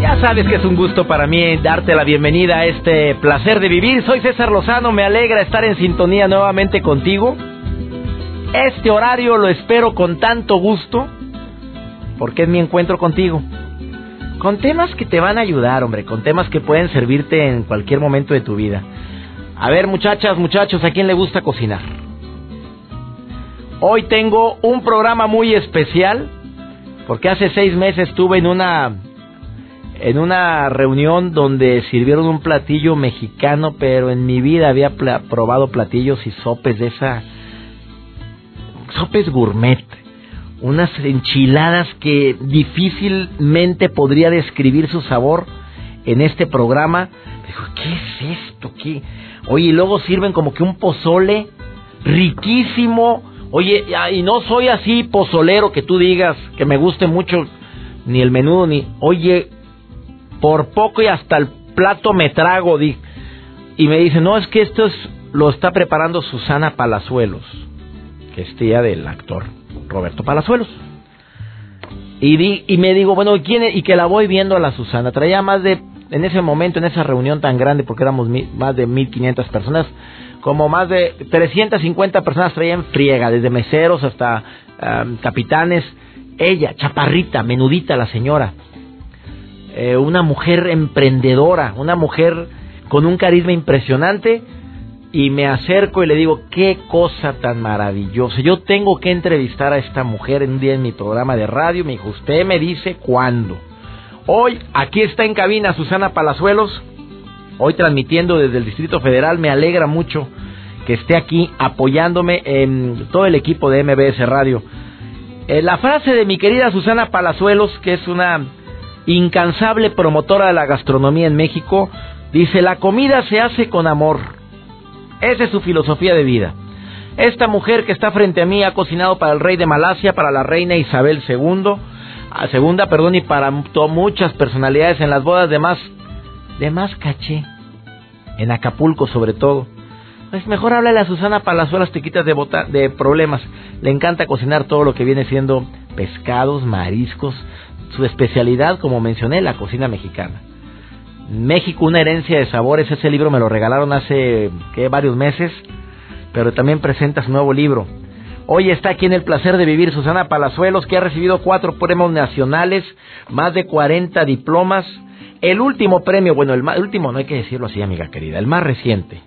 Ya sabes que es un gusto para mí darte la bienvenida a este placer de vivir. Soy César Lozano, me alegra estar en sintonía nuevamente contigo. Este horario lo espero con tanto gusto porque es mi encuentro contigo. Con temas que te van a ayudar, hombre, con temas que pueden servirte en cualquier momento de tu vida. A ver, muchachas, muchachos, ¿a quién le gusta cocinar? Hoy tengo un programa muy especial porque hace seis meses estuve en una en una reunión donde sirvieron un platillo mexicano, pero en mi vida había probado platillos y sopes de esa... sopes gourmet, unas enchiladas que difícilmente podría describir su sabor en este programa. Dijo, ¿qué es esto? ¿Qué? Oye, y luego sirven como que un pozole riquísimo. Oye, y no soy así pozolero que tú digas que me guste mucho ni el menudo ni... Oye, por poco y hasta el plato me trago, di. Y me dice, no, es que esto es, lo está preparando Susana Palazuelos, que es tía del actor Roberto Palazuelos. Y, di, y me digo, bueno, ¿quién Y que la voy viendo a la Susana. Traía más de, en ese momento, en esa reunión tan grande, porque éramos más de 1500 personas, como más de 350 personas traían friega, desde meseros hasta capitanes. Ella, chaparrita, menudita la señora eh, una mujer emprendedora, una mujer con un carisma impresionante y me acerco y le digo, qué cosa tan maravillosa. Yo tengo que entrevistar a esta mujer en un día en mi programa de radio. Me dijo, usted me dice cuándo. Hoy aquí está en cabina Susana Palazuelos, hoy transmitiendo desde el Distrito Federal. Me alegra mucho que esté aquí apoyándome en todo el equipo de MBS Radio. Eh, la frase de mi querida Susana Palazuelos, que es una incansable promotora de la gastronomía en México, dice, la comida se hace con amor. Esa es su filosofía de vida. Esta mujer que está frente a mí ha cocinado para el rey de Malasia, para la reina Isabel II, segunda, perdón, y para muchas personalidades en las bodas de más, de más caché, en Acapulco sobre todo. Es mejor háblale a Susana Palazuelas, te quitas de, de problemas. Le encanta cocinar todo lo que viene siendo pescados, mariscos, su especialidad, como mencioné, la cocina mexicana. México, una herencia de sabores. Ese libro me lo regalaron hace ¿qué? varios meses, pero también presenta su nuevo libro. Hoy está aquí en el placer de vivir Susana Palazuelos, que ha recibido cuatro premios nacionales, más de 40 diplomas. El último premio, bueno, el, el último no hay que decirlo así, amiga querida, el más reciente,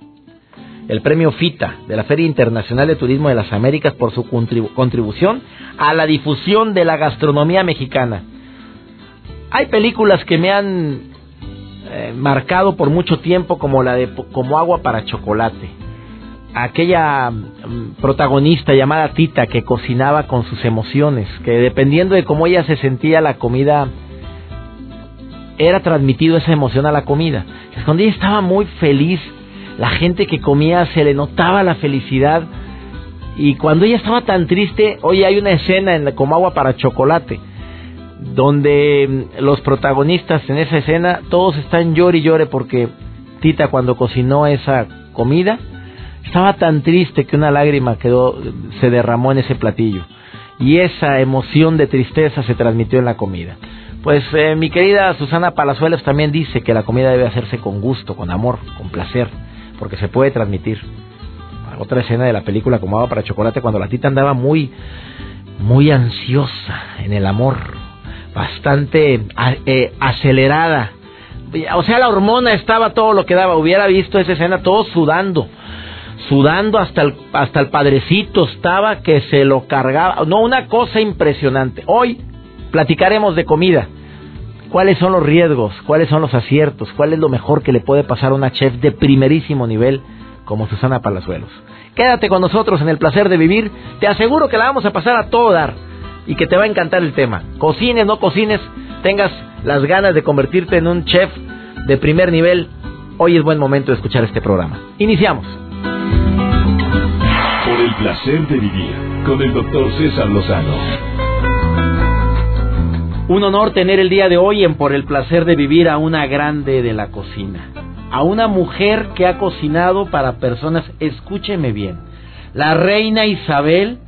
el premio FITA de la Feria Internacional de Turismo de las Américas por su contribución a la difusión de la gastronomía mexicana. Hay películas que me han eh, marcado por mucho tiempo como la de como agua para chocolate. Aquella mm, protagonista llamada Tita que cocinaba con sus emociones, que dependiendo de cómo ella se sentía la comida era transmitido esa emoción a la comida. Cuando ella estaba muy feliz, la gente que comía se le notaba la felicidad y cuando ella estaba tan triste, hoy hay una escena en como agua para chocolate donde los protagonistas en esa escena todos están llore y llore porque Tita cuando cocinó esa comida estaba tan triste que una lágrima quedó se derramó en ese platillo y esa emoción de tristeza se transmitió en la comida. Pues eh, mi querida Susana Palazuelos también dice que la comida debe hacerse con gusto, con amor, con placer, porque se puede transmitir. Otra escena de la película como agua para chocolate cuando la tita andaba muy muy ansiosa en el amor, bastante eh, acelerada. O sea, la hormona estaba todo lo que daba. Hubiera visto esa escena todo sudando. Sudando hasta el, hasta el padrecito estaba que se lo cargaba. No, una cosa impresionante. Hoy platicaremos de comida. ¿Cuáles son los riesgos? ¿Cuáles son los aciertos? ¿Cuál es lo mejor que le puede pasar a una chef de primerísimo nivel como Susana Palazuelos? Quédate con nosotros en el placer de vivir. Te aseguro que la vamos a pasar a todo dar y que te va a encantar el tema. Cocines, no cocines, tengas las ganas de convertirte en un chef de primer nivel, hoy es buen momento de escuchar este programa. Iniciamos. Por el placer de vivir con el doctor César Lozano. Un honor tener el día de hoy en Por el placer de vivir a una grande de la cocina. A una mujer que ha cocinado para personas, escúcheme bien, la reina Isabel,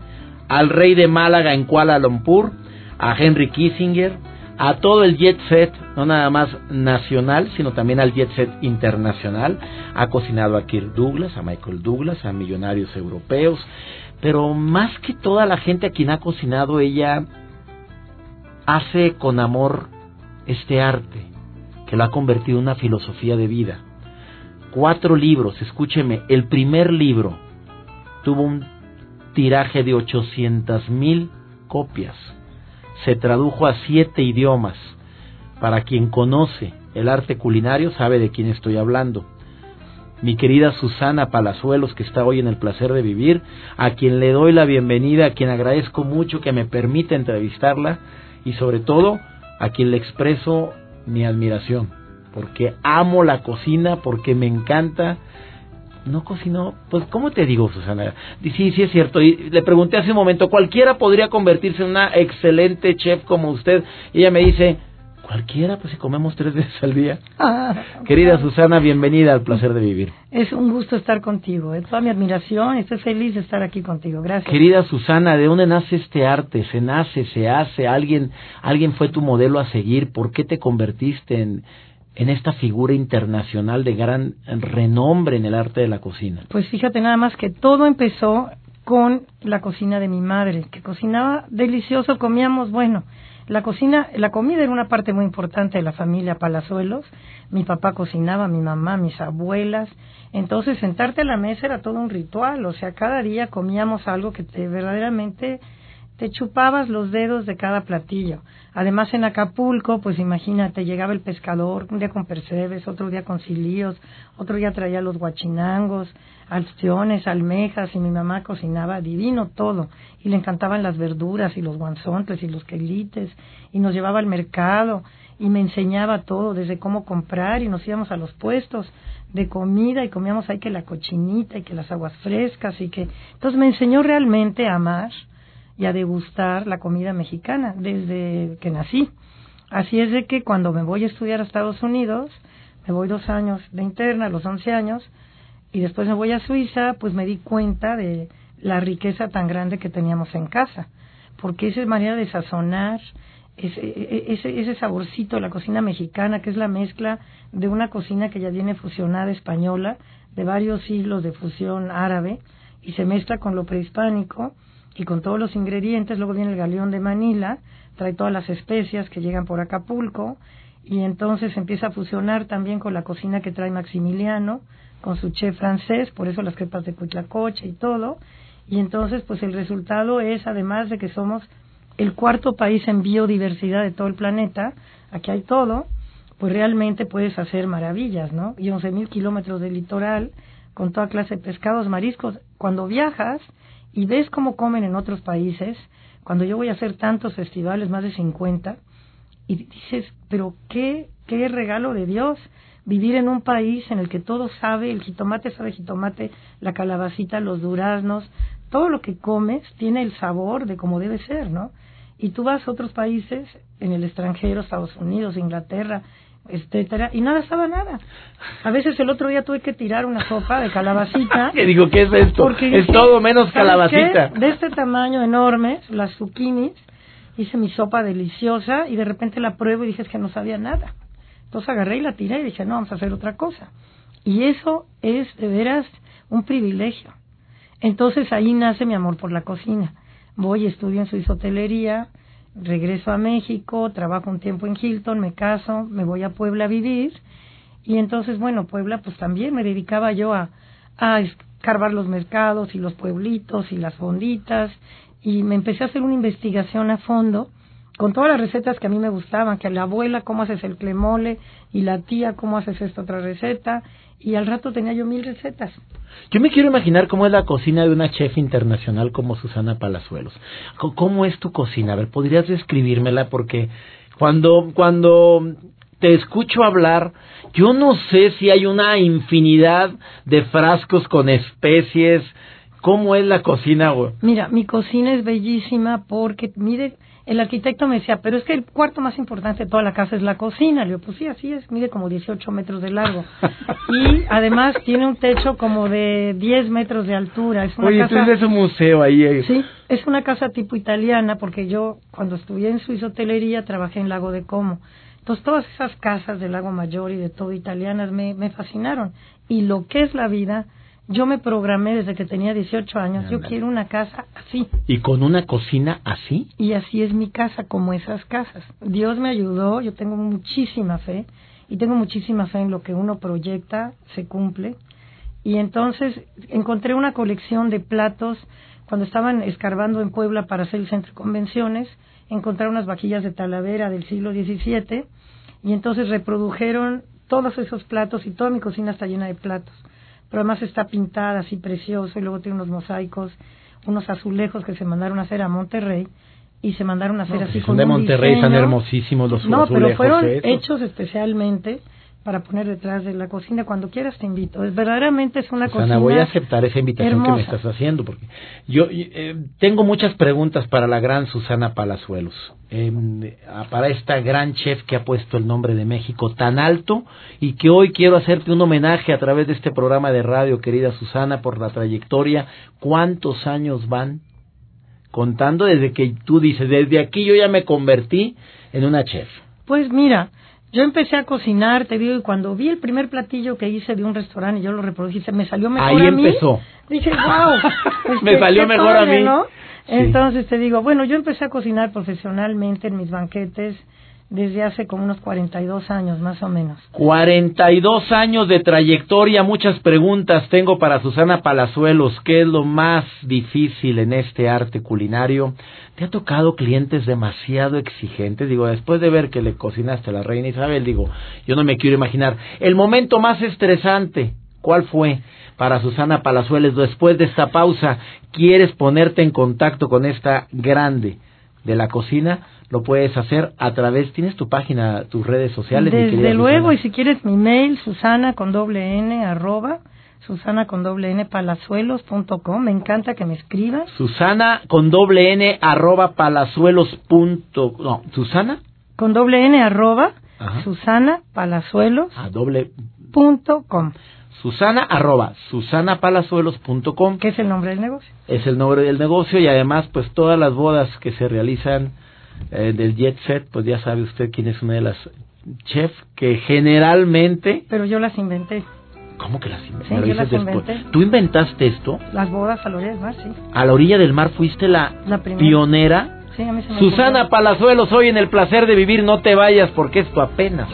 al rey de Málaga en Kuala Lumpur, a Henry Kissinger, a todo el jet set, no nada más nacional, sino también al jet set internacional. Ha cocinado a Kirk Douglas, a Michael Douglas, a millonarios europeos, pero más que toda la gente a quien ha cocinado, ella hace con amor este arte, que lo ha convertido en una filosofía de vida. Cuatro libros, escúcheme, el primer libro tuvo un tiraje de 800 mil copias se tradujo a siete idiomas. Para quien conoce el arte culinario sabe de quién estoy hablando. Mi querida Susana Palazuelos, que está hoy en el placer de vivir, a quien le doy la bienvenida, a quien agradezco mucho que me permita entrevistarla y sobre todo a quien le expreso mi admiración, porque amo la cocina, porque me encanta no cocinó, pues ¿cómo te digo, Susana? Sí, sí es cierto. Y le pregunté hace un momento, ¿cualquiera podría convertirse en una excelente chef como usted? Ella me dice, cualquiera, pues si comemos tres veces al día. Ah, Querida Susana, bienvenida al placer de vivir. Es un gusto estar contigo, es toda mi admiración, estoy feliz de estar aquí contigo, gracias. Querida Susana, ¿de dónde nace este arte? ¿Se nace, se hace? ¿Alguien, alguien fue tu modelo a seguir? ¿Por qué te convertiste en en esta figura internacional de gran renombre en el arte de la cocina? Pues fíjate nada más que todo empezó con la cocina de mi madre, que cocinaba delicioso, comíamos, bueno, la cocina, la comida era una parte muy importante de la familia Palazuelos. Mi papá cocinaba, mi mamá, mis abuelas. Entonces, sentarte a la mesa era todo un ritual. O sea, cada día comíamos algo que te verdaderamente te chupabas los dedos de cada platillo. Además en Acapulco, pues imagínate, llegaba el pescador, un día con percebes, otro día con cilíos, otro día traía los guachinangos, alciones, almejas, y mi mamá cocinaba divino todo, y le encantaban las verduras y los guanzontes y los quelites, y nos llevaba al mercado, y me enseñaba todo, desde cómo comprar, y nos íbamos a los puestos de comida, y comíamos ahí que la cochinita, y que las aguas frescas, y que... Entonces me enseñó realmente a amar, y a degustar la comida mexicana desde que nací. Así es de que cuando me voy a estudiar a Estados Unidos, me voy dos años de interna, los 11 años, y después me voy a Suiza, pues me di cuenta de la riqueza tan grande que teníamos en casa, porque esa manera de sazonar, ese, e, ese, ese saborcito de la cocina mexicana, que es la mezcla de una cocina que ya viene fusionada española, de varios siglos de fusión árabe, y se mezcla con lo prehispánico, y con todos los ingredientes, luego viene el galeón de Manila, trae todas las especias que llegan por Acapulco y entonces empieza a fusionar también con la cocina que trae Maximiliano, con su chef francés, por eso las crepas de Cuitlacoche y todo, y entonces pues el resultado es, además de que somos el cuarto país en biodiversidad de todo el planeta, aquí hay todo, pues realmente puedes hacer maravillas, ¿no? Y 11.000 kilómetros de litoral, con toda clase de pescados, mariscos. Cuando viajas, y ves cómo comen en otros países, cuando yo voy a hacer tantos festivales, más de 50, y dices, pero qué, qué regalo de Dios vivir en un país en el que todo sabe, el jitomate sabe jitomate, la calabacita, los duraznos, todo lo que comes tiene el sabor de como debe ser, ¿no? Y tú vas a otros países, en el extranjero, Estados Unidos, Inglaterra, etcétera, y nada estaba nada. A veces el otro día tuve que tirar una sopa de calabacita. que digo, ¿qué es esto? es todo menos calabacita. De este tamaño enorme, las zucchinis, hice mi sopa deliciosa y de repente la pruebo y dije es que no sabía nada. Entonces agarré y la tiré y dije, no, vamos a hacer otra cosa. Y eso es de veras un privilegio. Entonces ahí nace mi amor por la cocina. Voy, estudio en Suiza hotelería, regreso a México, trabajo un tiempo en Hilton, me caso, me voy a Puebla a vivir. Y entonces, bueno, Puebla pues también me dedicaba yo a, a escarbar los mercados y los pueblitos y las fonditas. Y me empecé a hacer una investigación a fondo con todas las recetas que a mí me gustaban, que la abuela cómo haces el clemole y la tía cómo haces esta otra receta y al rato tenía yo mil recetas. Yo me quiero imaginar cómo es la cocina de una chef internacional como Susana Palazuelos. ¿Cómo es tu cocina? A ver, ¿podrías describírmela? Porque cuando, cuando te escucho hablar, yo no sé si hay una infinidad de frascos con especies. ¿Cómo es la cocina? Mira, mi cocina es bellísima porque, mire, el arquitecto me decía, pero es que el cuarto más importante de toda la casa es la cocina. Le digo, pues sí, así es, mide como 18 metros de largo. y además tiene un techo como de 10 metros de altura. Es una Oye, casa... es un museo ahí. Eh. Sí, es una casa tipo italiana porque yo cuando estudié en Suiza hotelería trabajé en Lago de Como. Entonces todas esas casas del Lago Mayor y de todo italianas me, me fascinaron. Y lo que es la vida yo me programé desde que tenía 18 años, yo quiero una casa así. ¿Y con una cocina así? Y así es mi casa, como esas casas. Dios me ayudó, yo tengo muchísima fe y tengo muchísima fe en lo que uno proyecta, se cumple. Y entonces encontré una colección de platos cuando estaban escarbando en Puebla para hacer el centro de convenciones, encontraron unas vaquillas de Talavera del siglo XVII y entonces reprodujeron todos esos platos y toda mi cocina está llena de platos pero además está pintada así precioso y luego tiene unos mosaicos, unos azulejos que se mandaron a hacer a Monterrey y se mandaron a hacer así con de Monterrey están hermosísimos los no, azulejos. No, pero fueron hechos especialmente para poner detrás de la cocina. Cuando quieras te invito. Es, verdaderamente es una Susana, voy a aceptar esa invitación que me estás haciendo porque yo eh, tengo muchas preguntas para la gran Susana Palazuelos, eh, para esta gran chef que ha puesto el nombre de México tan alto y que hoy quiero hacerte un homenaje a través de este programa de radio, querida Susana, por la trayectoria. ¿Cuántos años van? Contando desde que tú dices, desde aquí yo ya me convertí en una chef. Pues mira, yo empecé a cocinar, te digo, y cuando vi el primer platillo que hice de un restaurante y yo lo reproduje, me salió mejor Ahí a mí. empezó. Dije, wow. me salió mejor a mí. ¿no? Entonces te digo, bueno, yo empecé a cocinar profesionalmente en mis banquetes desde hace como unos 42 años más o menos. 42 años de trayectoria, muchas preguntas tengo para Susana Palazuelos. ¿Qué es lo más difícil en este arte culinario? ¿Te ha tocado clientes demasiado exigentes? Digo, después de ver que le cocinaste a la reina Isabel, digo, yo no me quiero imaginar. El momento más estresante, ¿cuál fue? Para Susana Palazuelos, después de esta pausa, ¿quieres ponerte en contacto con esta grande de la cocina? Lo puedes hacer a través, tienes tu página, tus redes sociales. Desde luego, y si quieres mi mail, susana con doble n arroba, susana con doble n palazuelos.com, me encanta que me escribas. Susana con doble n arroba palazuelos punto, no, Susana. Con doble n arroba, susana palazuelos. A doble. Punto com. Susana arroba susanapalazuelos.com. ¿Qué es el nombre del negocio? Es el nombre del negocio y además pues todas las bodas que se realizan eh, del jet set, pues ya sabe usted quién es una de las chefs que generalmente... Pero yo las inventé. ¿Cómo que las inventé? Sí, yo las inventé. ¿Tú inventaste esto? Las bodas a la orilla del mar, sí. A la orilla del mar fuiste la, pionera. Sí, a mí se me Susana Palazuelos, hoy en el placer de vivir, no te vayas porque esto apenas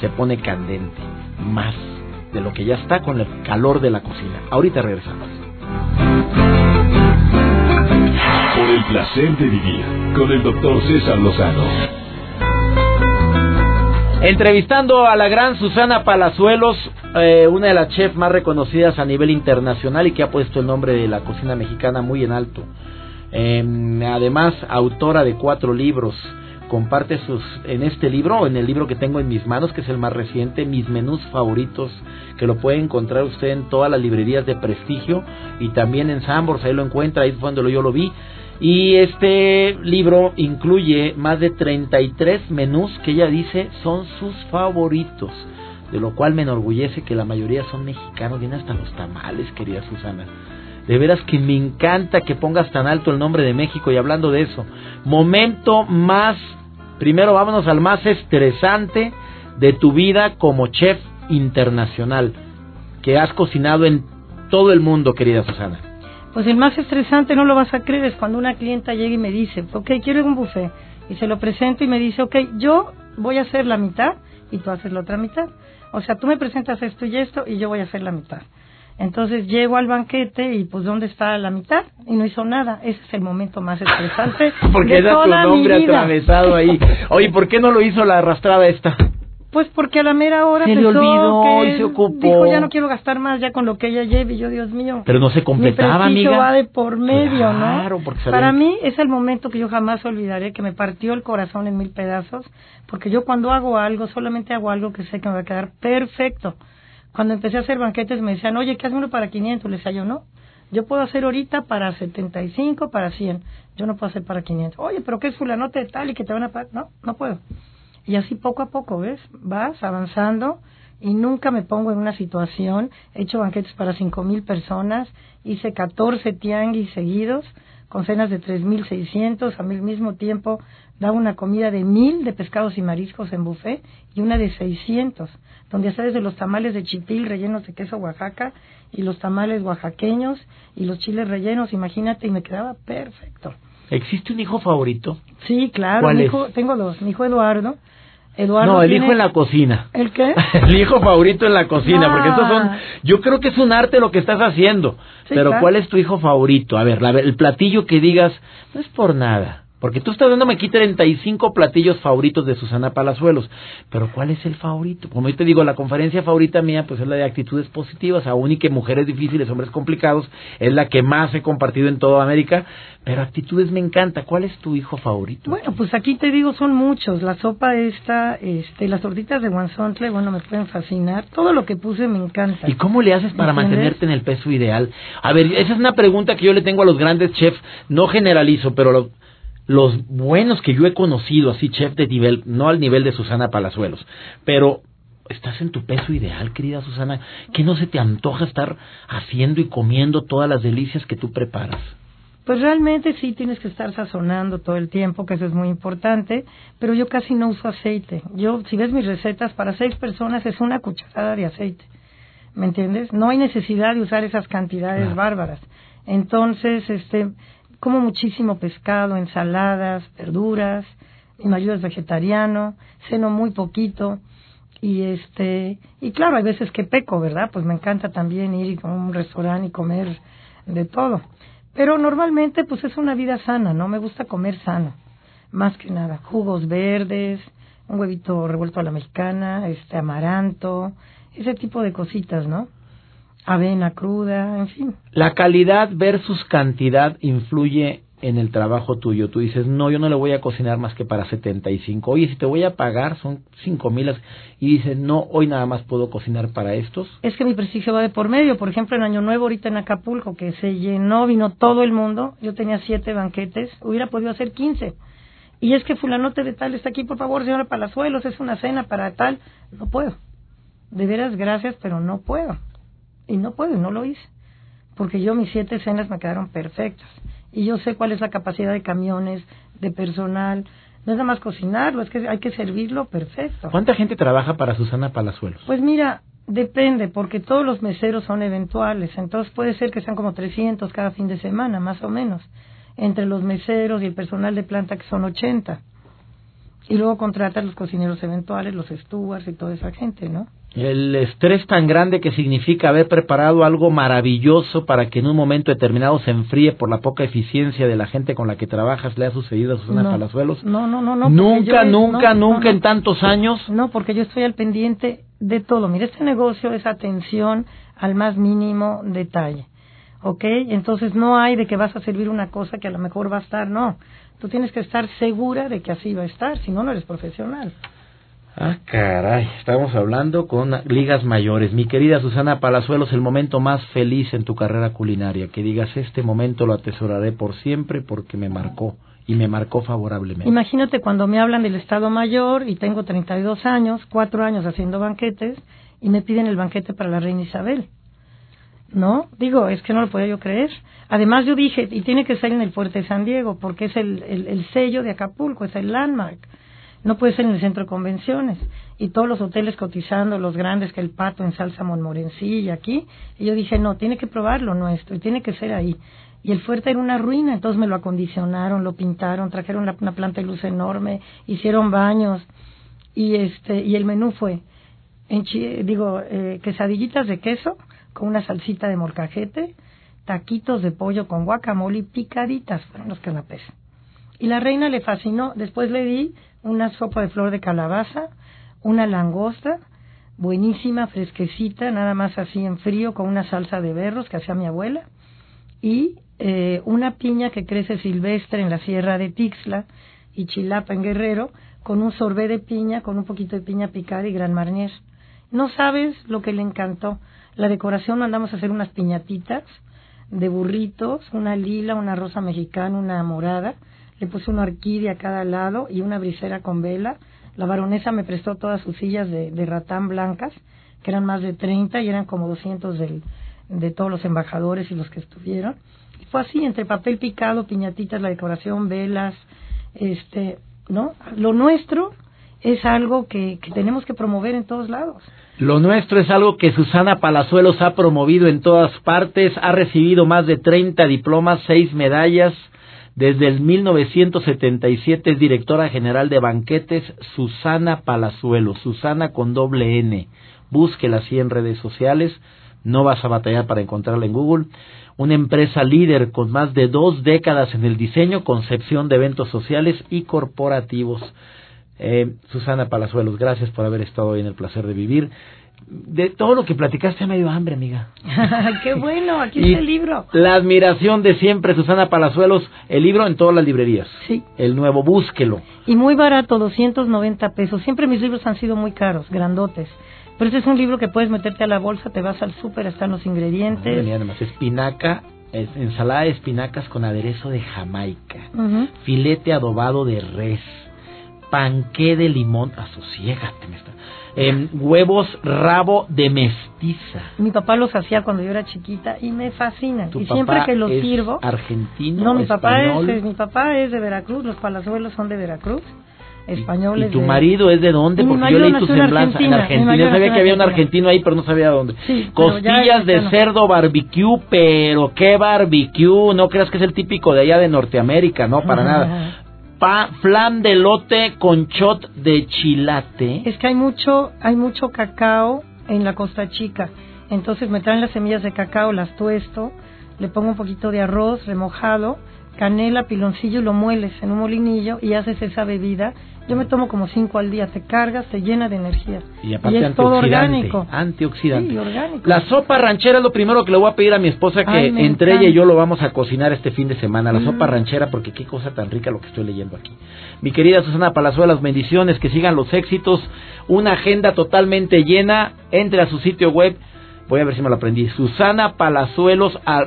se pone candente. Más de lo que ya está con el calor de la cocina. Ahorita regresamos. Por el placer de vivir con el doctor César Lozano. Entrevistando a la gran Susana Palazuelos, eh, una de las chefs más reconocidas a nivel internacional y que ha puesto el nombre de la cocina mexicana muy en alto. Em, además, autora de cuatro libros, comparte sus en este libro, en el libro que tengo en mis manos, que es el más reciente, mis menús favoritos, que lo puede encontrar usted en todas las librerías de prestigio y también en Sambors, ahí lo encuentra, ahí fue donde yo lo vi. Y este libro incluye más de 33 menús que ella dice son sus favoritos, de lo cual me enorgullece que la mayoría son mexicanos, vienen hasta los tamales, querida Susana. De veras que me encanta que pongas tan alto el nombre de México y hablando de eso, momento más, primero vámonos al más estresante de tu vida como chef internacional, que has cocinado en todo el mundo, querida Susana. Pues el más estresante, no lo vas a creer, es cuando una clienta llega y me dice, ok, quiero un buffet. Y se lo presento y me dice, ok, yo voy a hacer la mitad y tú haces la otra mitad. O sea, tú me presentas esto y esto y yo voy a hacer la mitad. Entonces llego al banquete y pues ¿dónde está la mitad? Y no hizo nada. Ese es el momento más estresante Porque de era tu toda mi nombre vida. atravesado ahí. Oye, ¿por qué no lo hizo la arrastrada esta? Pues porque a la mera hora Se le olvidó que y se ocupó. dijo ya no quiero gastar más ya con lo que ella lleve. Y yo, Dios mío. Pero no se Mi completaba, prestigio amiga. va de por medio, Claro, ¿no? porque se Para mí es el momento que yo jamás olvidaré, que me partió el corazón en mil pedazos, porque yo cuando hago algo, solamente hago algo que sé que me va a quedar perfecto. Cuando empecé a hacer banquetes me decían, oye, ¿qué haces uno para 500? Les decía yo, no. Yo puedo hacer ahorita para 75, para 100. Yo no puedo hacer para 500. Oye, pero ¿qué es fulanote de tal y que te van a pagar? No, no puedo. Y así poco a poco, ¿ves? Vas avanzando y nunca me pongo en una situación. He hecho banquetes para cinco mil personas, hice 14 tianguis seguidos con cenas de 3.600, a mí al mismo tiempo daba una comida de mil de pescados y mariscos en buffet y una de 600, donde hacía desde los tamales de chipil rellenos de queso Oaxaca y los tamales oaxaqueños y los chiles rellenos, imagínate, y me quedaba perfecto. ¿Existe un hijo favorito? Sí, claro, ¿Cuál mi es? hijo, tengo dos, mi hijo Eduardo. Eduardo no, el tiene- hijo en la cocina. ¿El qué? El hijo favorito en la cocina, porque estos son, Ah. yo creo que es un arte lo que estás haciendo. Sí, pero claro. ¿cuál es tu hijo favorito? A ver, la- el platillo que digas, no es por nada. Porque tú estás dándome aquí 35 platillos favoritos de Susana Palazuelos. Pero ¿cuál es el favorito? Como yo te digo, la conferencia favorita mía pues es la de actitudes positivas, aún y que mujeres difíciles, hombres complicados, es la que más he compartido en toda América. Pero actitudes me encanta. ¿Cuál es tu hijo favorito? Bueno, pues aquí te digo, son muchos. La sopa esta, este, las tortitas de guanzontle, bueno, me pueden fascinar. Todo lo que puse me encanta. ¿Y cómo le haces para mantenerte en el peso ideal? A ver, esa es una pregunta que yo le tengo a los grandes chefs. No generalizo, pero lo- los buenos que yo he conocido, así chef de nivel, no al nivel de Susana Palazuelos, pero estás en tu peso ideal, querida Susana, que no se te antoja estar haciendo y comiendo todas las delicias que tú preparas. Pues realmente sí tienes que estar sazonando todo el tiempo, que eso es muy importante, pero yo casi no uso aceite. Yo, si ves mis recetas, para seis personas es una cucharada de aceite. ¿Me entiendes? No hay necesidad de usar esas cantidades Claro. bárbaras. Entonces, este, como muchísimo pescado, ensaladas, verduras, mi marido es vegetariano, ceno muy poquito y este, y claro, hay veces que peco, ¿verdad? Pues me encanta también ir a un restaurante y comer de todo. Pero normalmente pues es una vida sana, ¿no? Me gusta comer sano, más que nada. Jugos verdes, un huevito revuelto a la mexicana, este amaranto, ese tipo de cositas, ¿no? Avena cruda, en fin. La calidad versus cantidad influye en el trabajo tuyo. Tú dices, no, yo no le voy a cocinar más que para 75. Oye, si te voy a pagar son 5 mil. Y dices, no, hoy nada más puedo cocinar para estos. Es que mi prestigio va de por medio. Por ejemplo, en Año Nuevo, ahorita en Acapulco, que se llenó, vino todo el mundo. Yo tenía siete banquetes, hubiera podido hacer quince. Y es que fulanote de tal está aquí, por favor, señora Palazuelos, es una cena para tal. No puedo. De veras, gracias, pero no puedo. Y no puedo, y no lo hice. Porque yo mis siete cenas me quedaron perfectas. Y yo sé cuál es la capacidad de camiones, de personal. No es nada más cocinarlo, es que hay que servirlo perfecto. ¿Cuánta gente trabaja para Susana Palazuelos? Pues mira, depende, porque todos los meseros son eventuales, entonces puede ser que sean como 300 cada fin de semana, más o menos, entre los meseros y el personal de planta que son 80. Y luego contratan los cocineros eventuales, los stewards y toda esa gente, ¿no? El estrés tan grande que significa haber preparado algo maravilloso para que en un momento determinado se enfríe por la poca eficiencia de la gente con la que trabajas, ¿le ha sucedido a Susana No. Palazuelos? No, no, no, no. nunca, yo- nunca, no, nunca no. en tantos años. No, porque yo estoy al pendiente de todo. Mira, este negocio es atención al más mínimo detalle. ¿Ok? Entonces no hay de que vas a servir una cosa que a lo mejor va a estar, no. Tú tienes que estar segura de que así va a estar, si no, no eres profesional. Ah, caray, estamos hablando con ligas mayores. Mi querida Susana Palazuelos, el momento más feliz en tu carrera culinaria. Que digas, este momento lo atesoraré por siempre porque me marcó y me marcó favorablemente. Imagínate cuando me hablan del Estado Mayor y tengo 32 años, cuatro años haciendo banquetes y me piden el banquete para la reina Isabel. ¿No? Digo, es que no lo podía yo creer. Además yo dije, y tiene que ser en el Fuerte de San Diego, porque es el, el sello de Acapulco, es el landmark. No puede ser en el centro de convenciones. Y todos los hoteles cotizando, los grandes, que el pato en salsa monmorencilla aquí. Y yo dije, no, tiene que probarlo nuestro, y tiene que ser ahí. Y el fuerte era una ruina, entonces me lo acondicionaron, lo pintaron, trajeron una planta de luz enorme, hicieron baños. Y este, y el menú fue, enchi- digo, eh, quesadillitas de queso con una salsita de molcajete, taquitos de pollo con guacamole y picaditas, fueron los canapés. Y la reina le fascinó. Después le di una sopa de flor de calabaza, una langosta, buenísima, fresquecita, nada más así en frío, con una salsa de berros que hacía mi abuela, y eh, una piña que crece silvestre en la sierra de Tixla y Chilapa en Guerrero, con un sorbet de piña, con un poquito de piña picada y gran marnier. No sabes lo que le encantó. La decoración mandamos a hacer unas piñatitas de burritos, una lila, una rosa mexicana, una morada. Le puse una orquídea a cada lado y una brisera con vela. La baronesa me prestó todas sus sillas de, de ratán blancas, que eran más de 30 y eran como 200 del, de todos los embajadores y los que estuvieron. Y fue así, entre papel picado, piñatitas, la decoración, velas, este, ¿no? Lo nuestro es algo que, que tenemos que promover en todos lados. Lo nuestro es algo que Susana Palazuelos ha promovido en todas partes, ha recibido más de 30 diplomas, seis medallas. Desde el 1977 es directora general de banquetes Susana Palazuelos, Susana con doble N. Búsquela así en redes sociales, no vas a batallar para encontrarla en Google. Una empresa líder con más de dos décadas en el diseño, concepción de eventos sociales y corporativos. Eh, Susana Palazuelos, gracias por haber estado hoy en el placer de vivir. De todo lo que platicaste me dio hambre, amiga. ¡Qué bueno! Aquí está el libro. La admiración de siempre, Susana Palazuelos, el libro en todas las librerías. Sí. El nuevo, búsquelo. Y muy barato, 290 pesos. Siempre mis libros han sido muy caros, grandotes. Pero este es un libro que puedes meterte a la bolsa, te vas al súper, están los ingredientes. Venía además espinaca, es- ensalada de espinacas con aderezo de Jamaica, filete adobado de res, panqué de limón, asosiégate, me está. em, huevos rabo de mestiza. Mi papá los hacía cuando yo era chiquita y me fascinan. Tu Y siempre que los es sirvo... argentino, No, mi papá, español, es, mi papá es de Veracruz, los palazuelos son de Veracruz, españoles ¿Y tu de- marido es de dónde? Porque yo leí tu en semblanza en Argentina, mi Argentina. Yo sabía que en había un argentino ahí, pero no sabía dónde. Sí, Costillas es de cerdo barbecue, pero qué barbecue. No creas que es el típico de allá de Norteamérica, no, para nada. Pa, flan de lote con shot de chilate. Es que hay mucho, hay mucho cacao en la Costa Chica. Entonces me traen las semillas de cacao, las tuesto, le pongo un poquito de arroz remojado, canela, piloncillo y lo mueles en un molinillo y haces esa bebida. Yo me tomo como cinco al día, te cargas, te llena de energía. Y aparte es todo orgánico. Antioxidante. Sí, orgánico. La sopa ranchera es lo primero que le voy a pedir a mi esposa que Ay, entre ella y yo lo vamos a cocinar este fin de semana. La Mm. sopa ranchera, porque qué cosa tan rica lo que estoy leyendo aquí. Mi querida Susana Palazuelas, bendiciones, que sigan los éxitos. Una agenda totalmente llena. Entre a su sitio web. Voy a ver si me lo aprendí. Susana Palazuelos. A,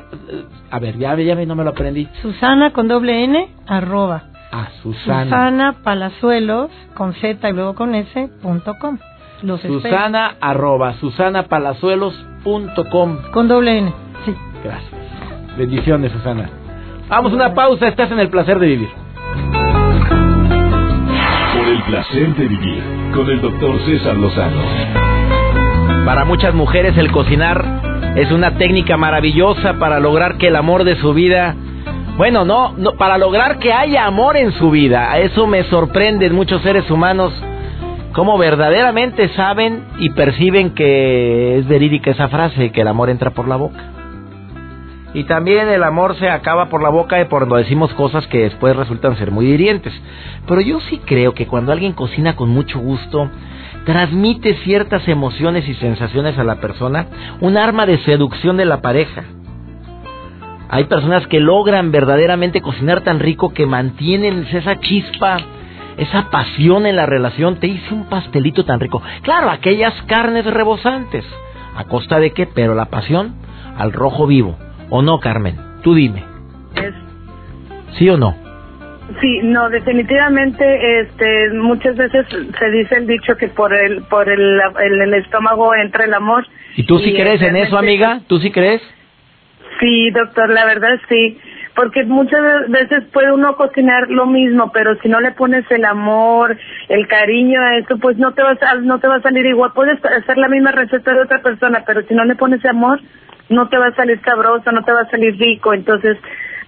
a ver, ya, ya no me lo aprendí. Susana con doble N, arroba. Ah, Susana. Susana Palazuelos con Z y luego con S punto com. Los espero. Susana arroba susanapalazuelos.com. Con doble N, sí. Gracias. Bendiciones, Susana. Vamos a una pausa, estás en el placer de vivir. Por el placer de vivir con el doctor César Lozano. Para muchas mujeres el cocinar es una técnica maravillosa para lograr que el amor de su vida, bueno, no, no para lograr que haya amor en su vida. A eso me sorprenden muchos seres humanos cómo verdaderamente saben y perciben que es verídica esa frase, que el amor entra por la boca. Y también el amor se acaba por la boca y por cuando decimos cosas que después resultan ser muy hirientes. Pero yo sí creo que cuando alguien cocina con mucho gusto, transmite ciertas emociones y sensaciones a la persona, un arma de seducción de la pareja. Hay personas que logran verdaderamente cocinar tan rico que mantienen esa chispa, esa pasión en la relación. Te hice un pastelito tan rico. Claro, aquellas carnes rebosantes. ¿A costa de qué? Pero la pasión al rojo vivo. ¿O no, Carmen? Tú dime. ¿Sí o no? Sí, no, definitivamente, este, muchas veces se dice el dicho que por el, por el, el, el estómago entra el amor. ¿Y tú sí Y, crees en eso, amiga? ¿Tú sí crees? Sí, doctor, la verdad sí, porque muchas veces puede uno cocinar lo mismo, pero si no le pones el amor, el cariño a eso, pues no te va a, no te va a salir igual. Puedes hacer la misma receta de otra persona, pero si no le pones amor, no te va a salir sabroso, no te va a salir rico. Entonces,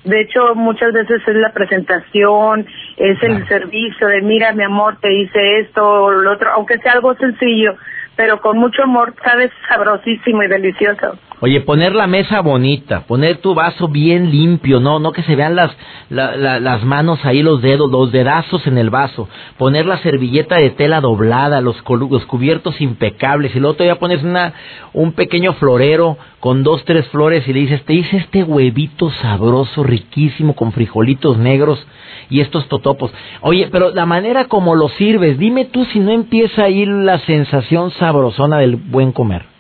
de hecho, muchas veces es la presentación, es el Claro. servicio de mira, mi amor, te hice esto o lo otro, aunque sea algo sencillo, pero con mucho amor, sabes, sabrosísimo y delicioso. Oye, poner la mesa bonita, poner tu vaso bien limpio, no, no que se vean las, las manos ahí, los dedos, los dedazos en el vaso, poner la servilleta de tela doblada, los, los cubiertos impecables, y luego todavía pones una, un pequeño florero con dos, tres flores y le dices, te hice este huevito sabroso, riquísimo, con frijolitos negros y estos totopos. Oye, pero la manera como lo sirves, dime tú si no empieza ahí la sensación sabrosona del buen comer.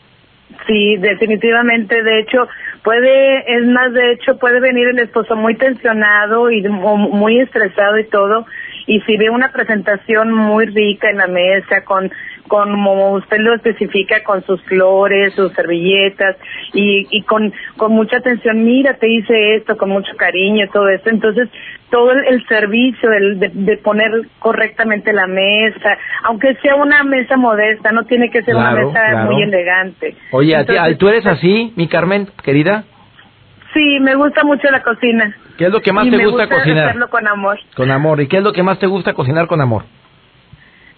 Sí, definitivamente. De hecho, puede, es más, de hecho, puede venir el esposo muy tensionado y muy estresado y todo, y si ve una presentación muy rica en la mesa con como usted lo especifica con sus flores, sus servilletas y, y con, con mucha atención, mira, te hice esto con mucho cariño, todo esto, entonces todo el, servicio el de, poner correctamente la mesa, aunque sea una mesa modesta, no tiene que ser una mesa muy elegante. Oye, ¿tú eres así, mi Carmen, querida? Sí, me gusta mucho la cocina. ¿Qué es lo que más te gusta, cocinar? Hacerlo con amor. Con amor. ¿Y qué es lo que más te gusta cocinar con amor?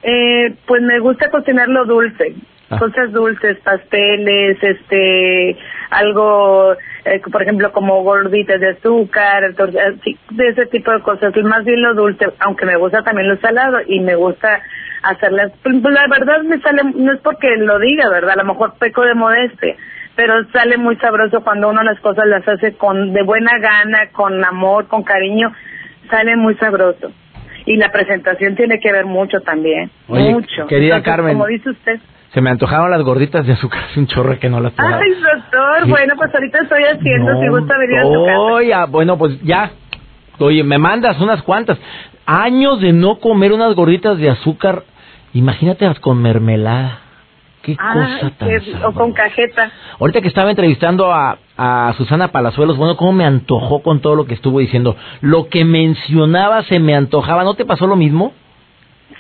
Eh, pues me gusta cocinar lo dulce. Ah. Cosas dulces, pasteles, este, algo, eh, por ejemplo, como gorditas de azúcar, de ese tipo de cosas. Más bien lo dulce, aunque me gusta también lo salado y me gusta hacerlas. Pues, pues, la verdad me sale, no es porque lo diga, ¿verdad? A lo mejor peco de modestia, pero sale muy sabroso cuando uno las cosas las hace con de buena gana, con amor, con cariño, sale muy sabroso. Y la presentación tiene que ver mucho también, mucho. Querida Carmen, como dice usted, se me antojaron las gorditas de azúcar, es un chorro que no las puedo. Ay, doctor, bueno, pues ahorita estoy haciendo, si gusta venir a su casa. Oye, bueno, pues ya. Oye, me mandas unas cuantas. Años de no comer unas gorditas de azúcar. Imagínate con mermelada. Qué cosa tan O con cajeta. Ahorita que estaba entrevistando a, a Susana Palazuelos, bueno, cómo me antojó con todo lo que estuvo diciendo. Lo que mencionaba se me antojaba. ¿No te pasó lo mismo?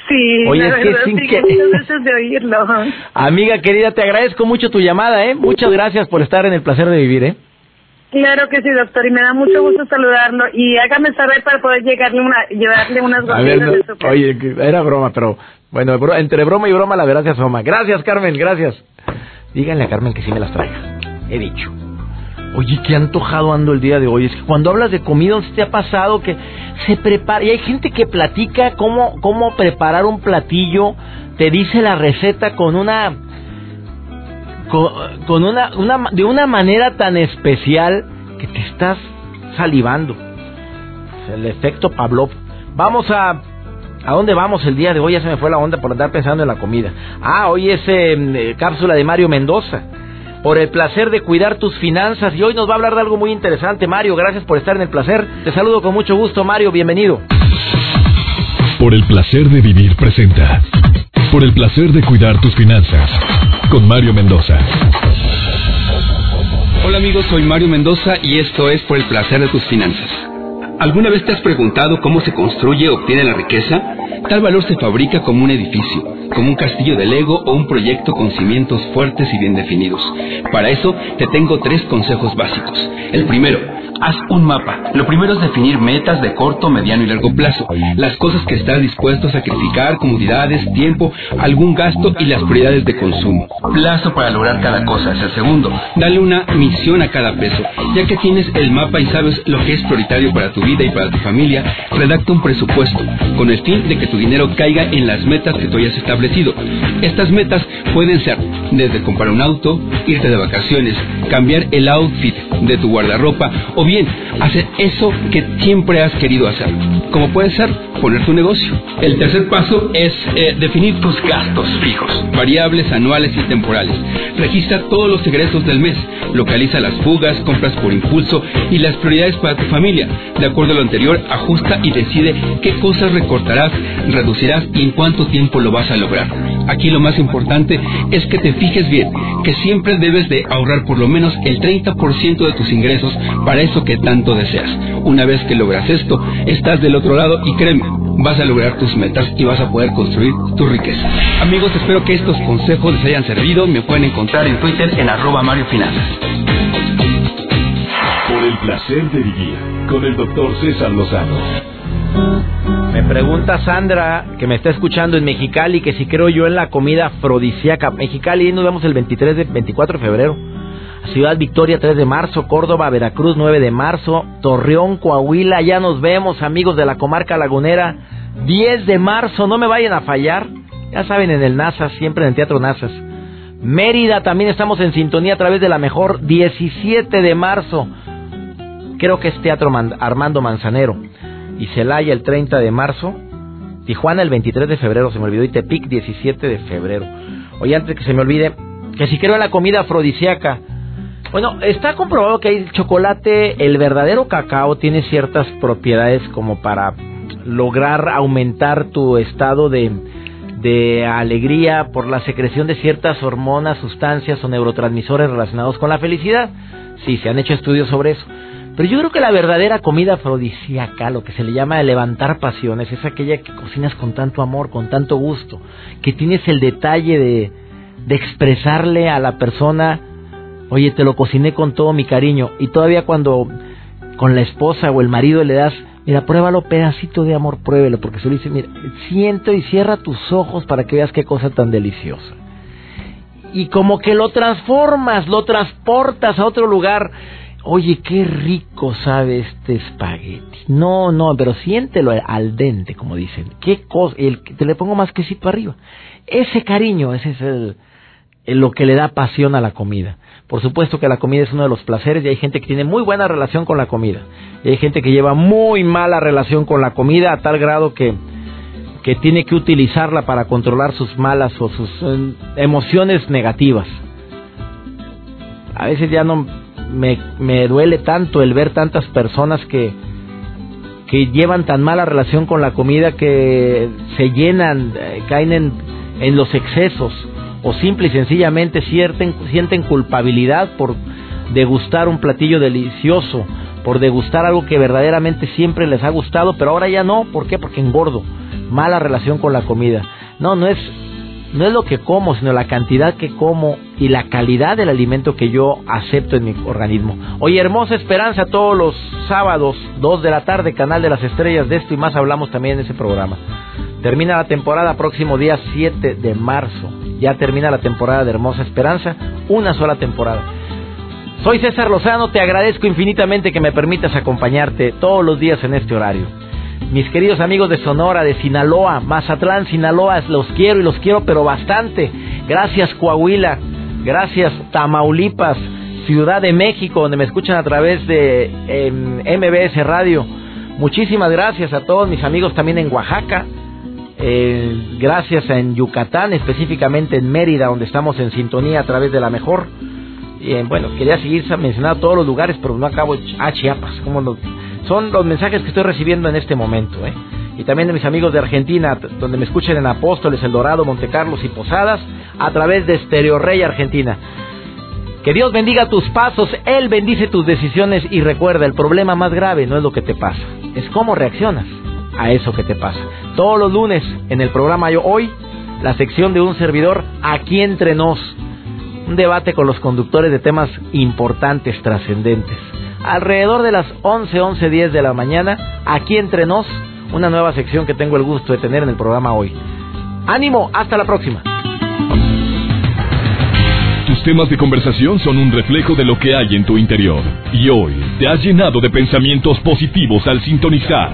Sí, Oye, es que sin que... veces de oírlo. Amiga querida, te agradezco mucho tu llamada, ¿eh? Muchas gracias por estar en el placer de vivir, ¿eh? Claro que sí, doctor, y me da mucho gusto saludarlo. Y hágame saber para poder llegarle una, llevarle unas gotitas de su Oye, era broma, pero bueno, entre broma y broma la verdad se asoma. Gracias, Carmen, gracias. Díganle a Carmen que sí me las traiga. He dicho. Oye, qué antojado ando el día de hoy. Es que cuando hablas de comida, ¿se te ha pasado que se prepara? Y hay gente que platica cómo, cómo preparar un platillo, te dice la receta con una. Con, una, una, de una manera tan especial que te estás salivando. El efecto Pavlov. Vamos a ¿A dónde vamos el día de hoy? Ya se me fue la onda por andar pensando en la comida. Ah, hoy es em, eh, cápsula de Mario Mendoza por el placer de cuidar tus finanzas y hoy nos va a hablar de algo muy interesante. Mario, gracias por estar en el placer. Te saludo con mucho gusto, Mario, bienvenido. Por el placer de vivir presenta. Por el placer de cuidar tus finanzas. Con Mario Mendoza. Hola amigos, soy Mario Mendoza y esto es Por el placer de tus finanzas. ¿Alguna vez te has preguntado cómo se construye o obtiene la riqueza? Tal valor se fabrica como un edificio, como un castillo de Lego o un proyecto con cimientos fuertes y bien definidos. Para eso te tengo tres consejos básicos. El primero, haz un mapa. Lo primero es definir metas de corto, mediano y largo plazo. Las cosas que estás dispuesto a sacrificar, comodidades, tiempo, algún gasto y las prioridades de consumo. Plazo para lograr cada cosa es el segundo. Dale una misión a cada peso. Ya que tienes el mapa y sabes lo que es prioritario para tu vida y para tu familia, redacta un presupuesto con el fin de que tu dinero caiga en las metas que tú hayas establecido. Estas metas pueden ser desde comprar un auto, irte de vacaciones, cambiar el outfit de tu guardarropa o bien hacer eso que siempre has querido hacer, como puede ser poner tu negocio. El tercer paso es eh, definir tus gastos fijos, variables, anuales y temporales. Registra todos los egresos del mes, localiza las fugas, compras por impulso y las prioridades para tu familia. De acuerdo a lo anterior, ajusta y decide qué cosas recortarás, reducirás y en cuánto tiempo lo vas a lograr. Aquí lo más importante es que te fijes bien que siempre debes de ahorrar por lo menos el 30% de tus ingresos para eso que tanto deseas. Una vez que logras esto, estás del otro lado y créeme, vas a lograr tus metas y vas a poder construir tu riqueza. Amigos, espero que estos consejos les hayan servido. Me pueden encontrar en Twitter en arroba Mario Finanzas. Por el placer de vivir con el doctor César Lozano. Me pregunta Sandra, que me está escuchando en Mexicali, que si creo yo en la comida afrodisíaca. Mexicali, nos vemos el 23 de 24 de febrero. Ciudad Victoria 3 de marzo, Córdoba, Veracruz 9 de marzo, Torreón, Coahuila, ya nos vemos amigos de la comarca lagunera. 10 de marzo, no me vayan a fallar, ya saben en el NASA, siempre en el Teatro NASA. Mérida también estamos en sintonía a través de la mejor. 17 de marzo, creo que es Teatro Armando Manzanero, y Celaya el 30 de marzo, Tijuana el 23 de febrero, se me olvidó, y Tepic 17 de febrero. Oye, antes que se me olvide, que si quiero la comida afrodisíaca, bueno, está comprobado que el chocolate, el verdadero cacao, tiene ciertas propiedades como para lograr aumentar tu estado de, alegría por la secreción de ciertas hormonas, sustancias o neurotransmisores relacionados con la felicidad. Sí, se han hecho estudios sobre eso. Pero yo creo que la verdadera comida afrodisíaca, lo que se le llama levantar pasiones, es aquella que cocinas con tanto amor, con tanto gusto, que tienes el detalle de, de expresarle a la persona Oye, te lo cociné con todo mi cariño. Y todavía cuando con la esposa o el marido le das, mira, pruébalo pedacito de amor, pruébelo, porque se lo dice, mira, siento y cierra tus ojos para que veas qué cosa tan deliciosa. Y como que lo transformas, lo transportas a otro lugar. Oye, qué rico sabe este espagueti. No, no, pero siéntelo al dente, como dicen. Qué cosa, el, te le pongo más quesito arriba. Ese cariño, ese es el, lo que le da pasión a la comida. Por supuesto que la comida es uno de los placeres y hay gente que tiene muy buena relación con la comida. Y hay gente que lleva muy mala relación con la comida a tal grado que, que tiene que utilizarla para controlar sus malas o sus eh, emociones negativas. A veces ya no me, me duele tanto el ver tantas personas que, que llevan tan mala relación con la comida que se llenan, eh, caen en, en los excesos o simple y sencillamente sienten, sienten culpabilidad por degustar un platillo delicioso, por degustar algo que verdaderamente siempre les ha gustado, pero ahora ya no, ¿por qué? Porque engordo, mala relación con la comida. No, no es no es lo que como, sino la cantidad que como y la calidad del alimento que yo acepto en mi organismo. Hoy hermosa esperanza todos los sábados, 2 de la tarde, Canal de las Estrellas, de esto y más hablamos también en ese programa. Termina la temporada próximo día 7 de marzo. Ya termina la temporada de Hermosa Esperanza, una sola temporada. Soy César Lozano, te agradezco infinitamente que me permitas acompañarte todos los días en este horario. Mis queridos amigos de Sonora, de Sinaloa, Mazatlán, Sinaloa, los quiero y los quiero, pero bastante. Gracias Coahuila, gracias Tamaulipas, Ciudad de México, donde me escuchan a través de MBS Radio. Muchísimas gracias a todos mis amigos también en Oaxaca, eh, gracias en Yucatán, específicamente en Mérida, donde estamos en sintonía a través de la mejor. Eh, bueno, quería seguir mencionando todos los lugares, pero no acabo. Ah, Chiapas, como son los mensajes que estoy recibiendo en este momento. ¿eh? Y también de mis amigos de Argentina, donde me escuchan en Apóstoles, El Dorado, Montecarlos y Posadas, a través de Stereo Rey Argentina. Que Dios bendiga tus pasos, Él bendice tus decisiones y recuerda, el problema más grave no es lo que te pasa, es cómo reaccionas a eso que te pasa. Todos los lunes en el programa Yo Hoy, la sección de un servidor aquí entre nos. Un debate con los conductores de temas importantes, trascendentes. Alrededor de las 11, 11, 10 de la mañana, aquí entre nos, una nueva sección que tengo el gusto de tener en el programa hoy. Ánimo, hasta la próxima. Tus temas de conversación son un reflejo de lo que hay en tu interior. Y hoy te has llenado de pensamientos positivos al sintonizar